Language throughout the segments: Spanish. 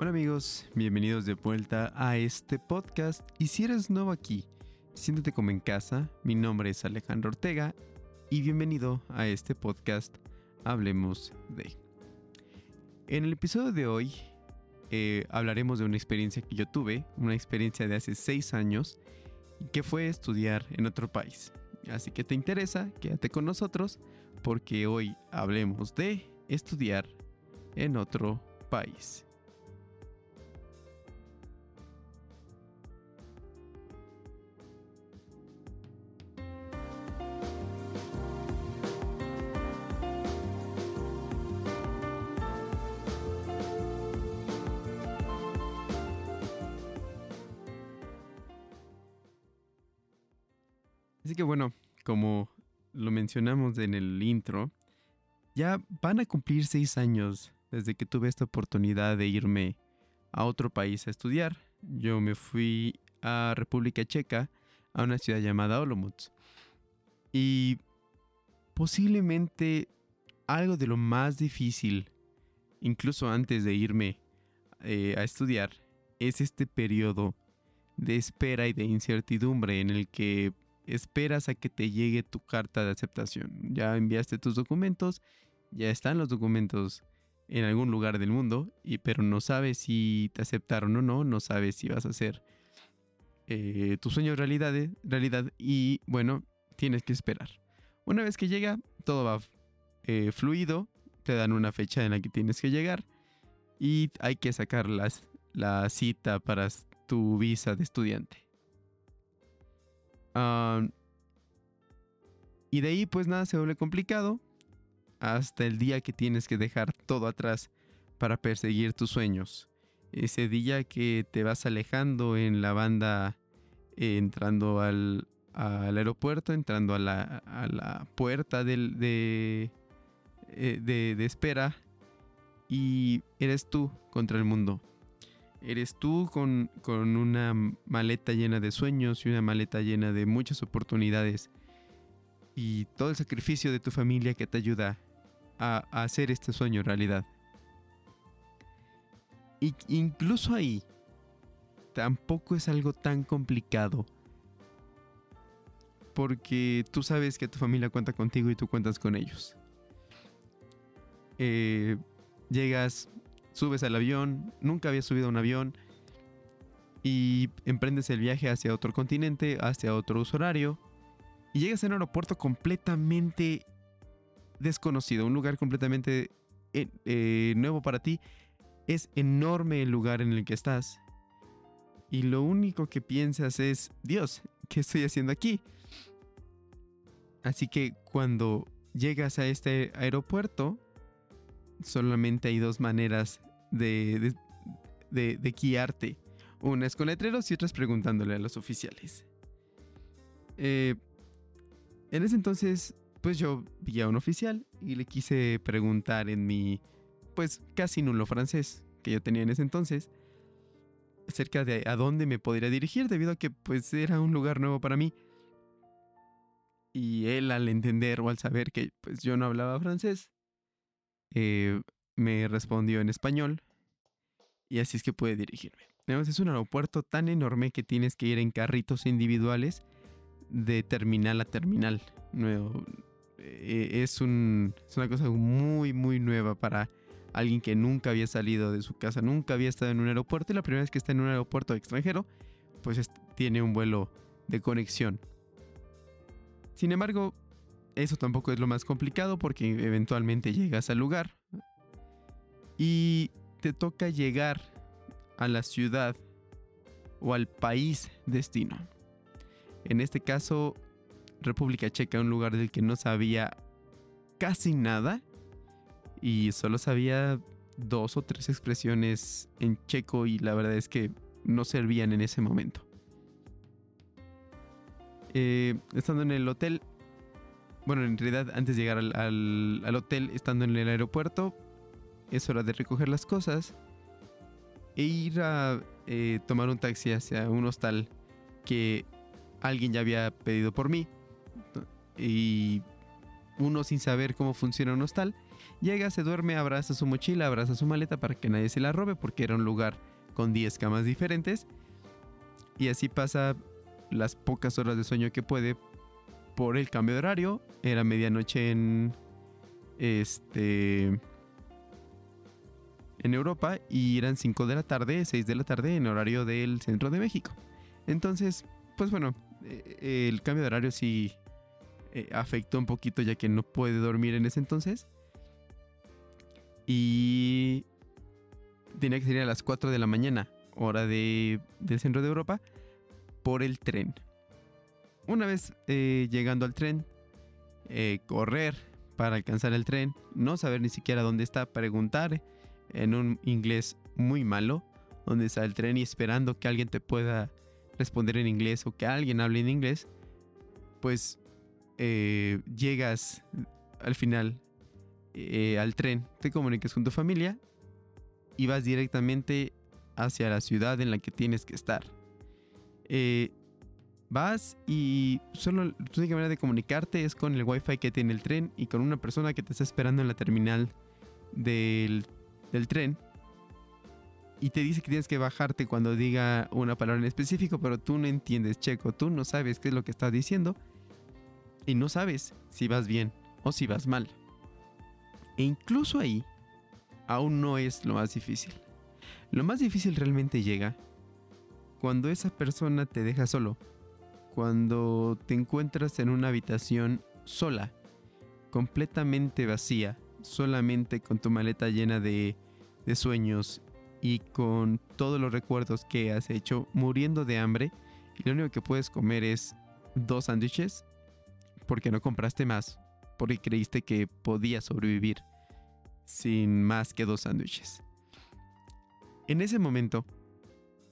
Hola amigos, bienvenidos de vuelta a este podcast y si eres nuevo aquí, siéntate como en casa, mi nombre es Alejandro Ortega y bienvenido a este podcast Hablemos de. En el episodio de hoy eh, hablaremos de una experiencia que yo tuve, una experiencia de hace 6 años, que fue estudiar en otro país. Así que te interesa, quédate con nosotros porque hoy hablemos de estudiar en otro país. Así que bueno, como lo mencionamos en el intro, ya van a cumplir seis años desde que tuve esta oportunidad de irme a otro país a estudiar. Yo me fui a República Checa, a una ciudad llamada Olomouc. Y posiblemente algo de lo más difícil, incluso antes de irme eh, a estudiar, es este periodo de espera y de incertidumbre en el que esperas a que te llegue tu carta de aceptación. Ya enviaste tus documentos, ya están los documentos en algún lugar del mundo, y, pero no sabes si te aceptaron o no, no sabes si vas a hacer eh, tu sueño realidad, realidad y bueno, tienes que esperar. Una vez que llega, todo va eh, fluido, te dan una fecha en la que tienes que llegar y hay que sacar la cita para tu visa de estudiante y de ahí pues nada se vuelve complicado hasta el día que tienes que dejar todo atrás para perseguir tus sueños. Ese día que te vas alejando en la banda, entrando al, aeropuerto, entrando a la, puerta del, de, eh, de espera y eres tú contra el mundo. Eres tú con, una maleta llena de sueños y una maleta llena de muchas oportunidades y todo el sacrificio de tu familia que te ayuda a, hacer este sueño realidad. Y incluso ahí tampoco es algo tan complicado porque tú sabes que tu familia cuenta contigo y tú cuentas con ellos. Eh, llegas subes al avión, nunca habías subido a un avión y emprendes el viaje hacia otro continente, hacia otro horario y llegas a un aeropuerto completamente desconocido, un lugar completamente eh, eh, nuevo para ti. Es enorme el lugar en el que estás y lo único que piensas es, Dios, ¿qué estoy haciendo aquí? Así que cuando llegas a este aeropuerto, solamente hay dos maneras de, de, de, guiarte. Una es con letreros y otra es preguntándole a los oficiales. Eh, en ese entonces, pues yo vi a un oficial y le quise preguntar en mi, pues casi nulo francés que yo tenía en ese entonces, acerca de a dónde me podría dirigir debido a que pues era un lugar nuevo para mí. Y él al entender o al saber que pues yo no hablaba francés, eh, me respondió en español y así es que pude dirigirme. es un aeropuerto tan enorme que tienes que ir en carritos individuales de terminal a terminal. Eh, es, un, una cosa muy, muy nueva para alguien que nunca había salido de su casa, nunca había estado en un aeropuerto y la primera vez que está en un aeropuerto extranjero, pues tiene un vuelo de conexión. Sin embargo, eso tampoco es lo más complicado porque eventualmente llegas al lugar y te toca llegar a la ciudad o al país destino. En este caso, República Checa, un lugar del que no sabía casi nada y solo sabía dos o tres expresiones en checo y la verdad es que no servían en ese momento. Eh, estando en el hotel, bueno, en realidad antes de llegar al, hotel, estando en el aeropuerto, es hora de recoger las cosas e ir a eh, tomar un taxi hacia un hostal que alguien ya había pedido por mí. Y uno sin saber cómo funciona un hostal, Llega, se duerme, abraza su mochila, abraza su maleta para que nadie se la robe porque era un lugar con 10 camas diferentes. Y así pasa las pocas horas de sueño que puede por el cambio de horario. Era medianoche en este en Europa y eran 5 de la tarde, 6 de la tarde en horario del centro de México. Entonces, pues bueno, eh, el cambio de horario sí eh, afectó un poquito ya que no puede dormir en ese entonces. Y tenía que salir a las 4 de la mañana, hora de, del centro de Europa, por el tren. Una vez eh, llegando al tren, correr para alcanzar el tren, no saber ni siquiera dónde está, preguntar en un inglés muy malo, donde está el tren y esperando que alguien te pueda responder en inglés o que alguien hable en inglés, pues eh, llegas al final eh, al tren, te comunicas con tu familia y vas directamente hacia la ciudad en la que tienes que estar. Eh, vas y solo la única manera de comunicarte es con el wifi que tiene el tren y con una persona que te está esperando en la terminal del del tren y te dice que tienes que bajarte cuando diga una palabra en específico, pero tú no entiendes checo, tú no sabes qué es lo que está diciendo y no sabes si vas bien o si vas mal. E incluso ahí aún no es lo más difícil. Lo más difícil realmente llega cuando esa persona te deja solo, cuando te encuentras en una habitación sola, completamente vacía, solamente con tu maleta llena de, sueños y con todos los recuerdos que has hecho muriendo de hambre y lo único que puedes comer es dos sándwiches porque no compraste más, porque creíste que podías sobrevivir sin más que dos sándwiches. En ese momento,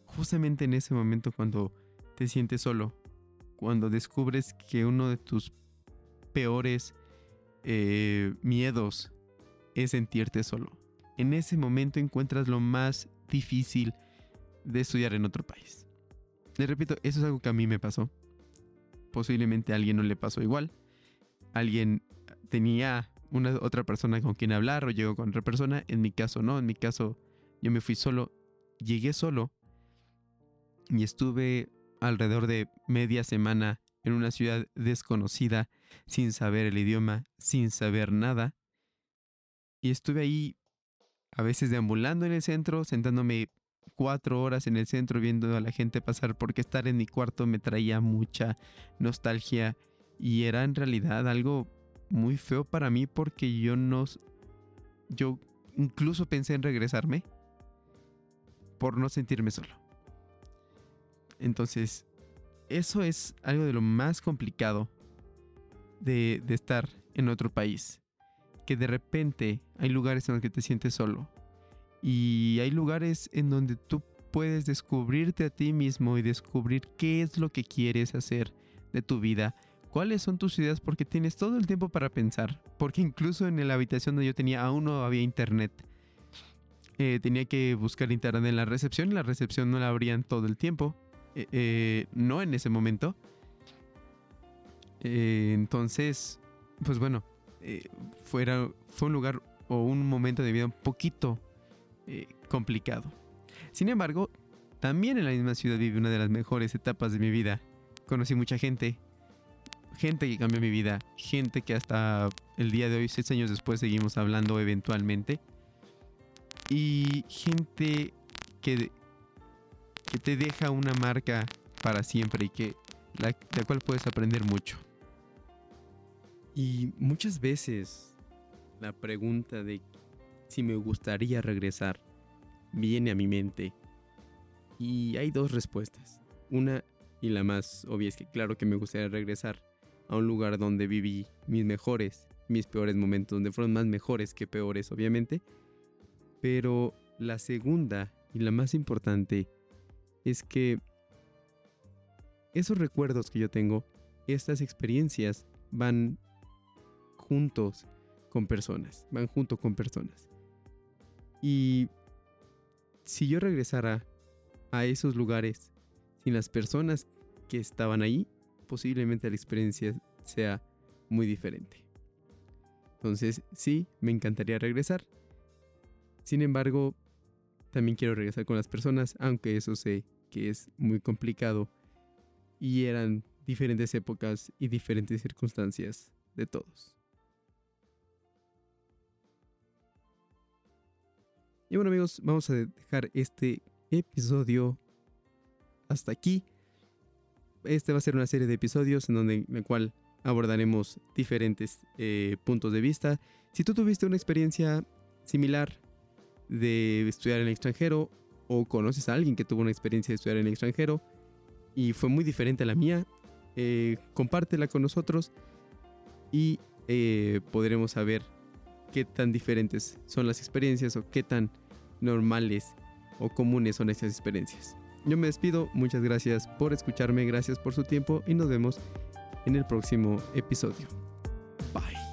justamente en ese momento cuando te sientes solo, cuando descubres que uno de tus peores eh, miedos es sentirte solo. En ese momento encuentras lo más difícil de estudiar en otro país. Le repito, eso es algo que a mí me pasó. Posiblemente a alguien no le pasó igual. Alguien tenía una otra persona con quien hablar o llegó con otra persona. En mi caso no, en mi caso yo me fui solo. Llegué solo y estuve alrededor de media semana en una ciudad desconocida, sin saber el idioma, sin saber nada. Y estuve ahí a veces deambulando en el centro, sentándome cuatro horas en el centro viendo a la gente pasar porque estar en mi cuarto me traía mucha nostalgia y era en realidad algo muy feo para mí porque yo no... Yo incluso pensé en regresarme por no sentirme solo. Entonces, eso es algo de lo más complicado de, de estar en otro país que de repente hay lugares en los que te sientes solo. Y hay lugares en donde tú puedes descubrirte a ti mismo y descubrir qué es lo que quieres hacer de tu vida, cuáles son tus ideas, porque tienes todo el tiempo para pensar. Porque incluso en la habitación donde yo tenía aún no había internet. Eh, tenía que buscar internet en la recepción y la recepción no la abrían todo el tiempo. Eh, eh, no en ese momento. entonces, pues bueno, eh, fuera, fue un lugar o un momento de vida un poquito eh, complicado. Sin embargo, también en la misma ciudad viví una de las mejores etapas de mi vida. Conocí mucha gente, gente que cambió mi vida, gente que hasta el día de hoy, seis años después, seguimos hablando eventualmente. Y gente que, que te deja una marca para siempre y que la, la cual puedes aprender mucho. Y muchas veces la pregunta de si me gustaría regresar viene a mi mente. Y hay dos respuestas. Una y la más obvia es que claro que me gustaría regresar a un lugar donde viví mis mejores, mis peores momentos, donde fueron más mejores que peores, obviamente. Pero la segunda y la más importante es que esos recuerdos que yo tengo, estas experiencias van juntos con personas, van junto con personas. Y si yo regresara a esos lugares sin las personas que estaban ahí, posiblemente la experiencia sea muy diferente. Entonces, sí, me encantaría regresar. Sin embargo, también quiero regresar con las personas, aunque eso sé que es muy complicado. Y eran diferentes épocas y diferentes circunstancias de todos. Y bueno amigos, vamos a dejar este episodio hasta aquí. Este va a ser una serie de episodios en donde en cual abordaremos diferentes eh, puntos de vista. Si tú tuviste una experiencia similar de estudiar en el extranjero o conoces a alguien que tuvo una experiencia de estudiar en el extranjero y fue muy diferente a la mía, eh, compártela con nosotros y eh, podremos saber qué tan diferentes son las experiencias o qué tan normales o comunes son esas experiencias. Yo me despido, muchas gracias por escucharme, gracias por su tiempo y nos vemos en el próximo episodio. Bye.